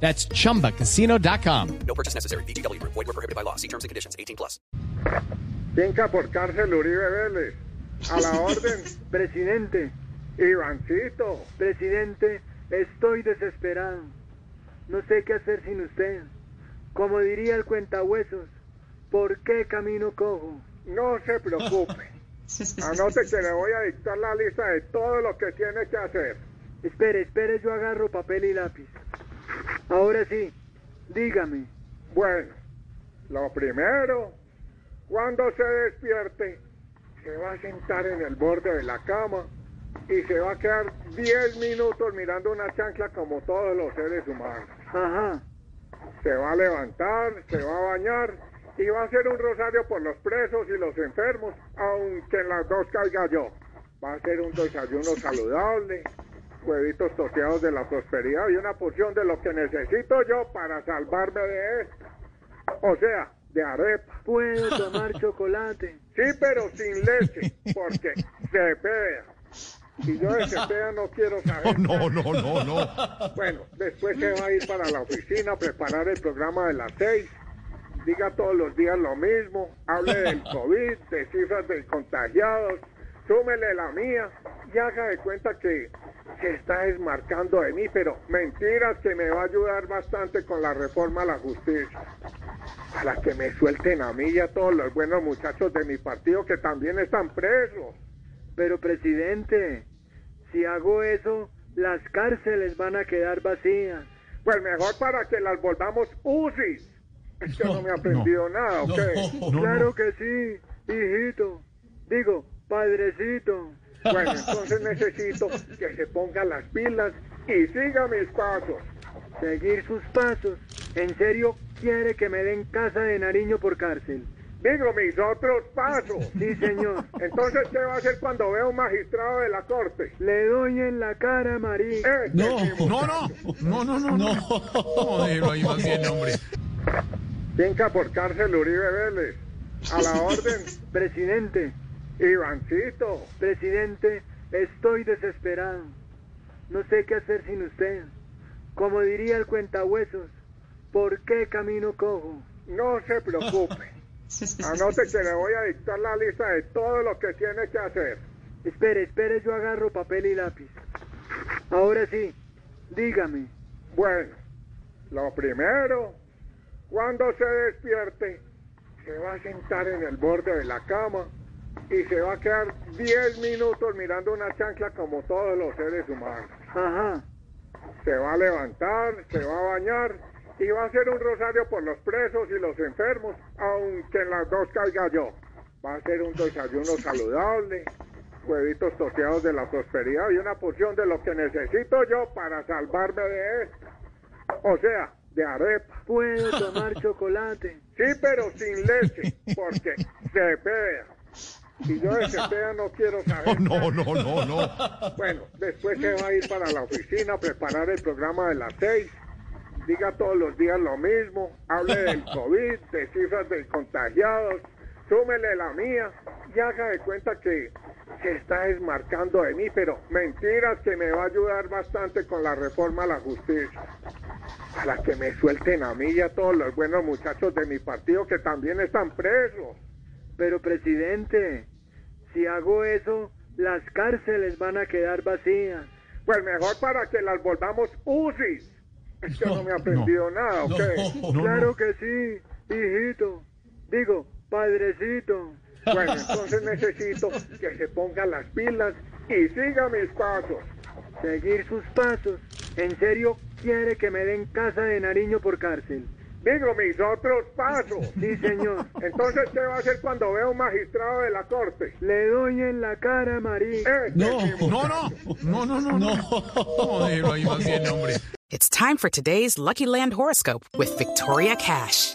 That's chumbacasino.com. No purchase necessary. BGW. Void were prohibited by law. See terms and conditions. 18 plus. Finca por cárcel Uribe Vélez. A la orden, Presidente, Ivancito. presidente, estoy desesperado. No sé qué hacer sin usted. Como diría el cuentahuesos, ¿por qué camino cojo? No se preocupe. Anote que le voy a dictar la lista de todo lo que tiene que hacer. Espere, espere, yo agarro papel y lápiz. Ahora sí, dígame. Bueno, lo primero, cuando se despierte, se va a sentar en el borde de la cama y se va a quedar 10 minutos mirando una chancla como todos los seres humanos. Ajá, Se va a levantar, se va a bañar y va a hacer un rosario por los presos y los enfermos, aunque en las dos caiga yo. Va a hacer un desayuno saludable, huevitos toteados de la prosperidad y una porción de lo que necesito yo para salvarme de esto. O sea, de arepa. puedo tomar chocolate. Sí, pero sin leche, porque se pega. Y yo de cepeda no quiero saber. No, no, no, no. Bueno, después se va a ir para la oficina a preparar el programa de las seis. Diga todos los días lo mismo. Hable del COVID, de cifras de contagiados. Súmele la mía y haga de cuenta que se está desmarcando de mí, pero mentiras que me va a ayudar bastante con la reforma a la justicia. Para que me suelten a mí y a todos los buenos muchachos de mi partido que también están presos. Pero presidente, si hago eso, las cárceles van a quedar vacías. Pues mejor para que las volvamos UCIs. Es que no, me ha aprendido nada, ¿ok? No, claro no. que sí, hijito. Digo, padrecito. Bueno, entonces necesito que se ponga las pilas y siga mis pasos. Seguir sus pasos. ¿En serio quiere que me den casa de Nariño por cárcel? Digo mis otros pasos. Sí, señor. Entonces, ¿qué va a hacer cuando vea un magistrado de la corte? Le doy en la cara, Marí. Este No, mismo. no, no, no, no, no, no. ¿Cómo déjelo ahí más bien, hombre? Finca por cárcel Uribe Vélez. A la orden, Presidente, Ivancito. presidente, estoy desesperado. No sé qué hacer sin usted. Como diría el cuentahuesos, ¿por qué camino cojo? No se preocupe. Anote que le voy a dictar la lista de todo lo que tiene que hacer. Espere, espere, yo agarro papel y lápiz. Ahora sí, dígame. Bueno, lo primero, cuando se despierte, se va a sentar en el borde de la cama y se va a quedar 10 minutos mirando una chancla como todos los seres humanos. Ajá, Se va a levantar, se va a bañar y va a hacer un rosario por los presos y los enfermos, aunque en las dos caiga yo. Va a hacer un desayuno saludable, huevitos toteados de la prosperidad y una porción de lo que necesito yo para salvarme de esto. O sea, de arepa. puedo tomar chocolate. Sí, pero sin leche, porque se pega. Y yo de cepeda no quiero saber. No, no, no, no. Bueno, después se va a ir para la oficina a preparar el programa de las seis. Diga todos los días lo mismo. Hable del COVID, de cifras de contagiados. Súmele la mía y haga de cuenta que se está desmarcando de mí, pero mentiras que me va a ayudar bastante con la reforma a la justicia. Para que me suelten a mí y a todos los buenos muchachos de mi partido que también están presos. Pero presidente, si hago eso, las cárceles van a quedar vacías. Pues mejor para que las volvamos UCIs. Es que no, me ha aprendido nada, ¿ok? No, claro que sí, hijito. Digo, padrecito. Bueno, entonces necesito que se ponga las pilas y siga mis pasos. Seguir sus pasos. ¿En serio quiere que me den casa de Nariño por cárcel? Digo mis otros pasos. Sí, señor. Entonces, ¿qué va a hacer cuando vea un magistrado de la corte? Le doy en la cara, Marí. Este mismo. No, no, no, no, no, no. ¿Cómo déjelo ahí más bien, hombre? It's time for today's Lucky Land horoscope with Victoria Cash.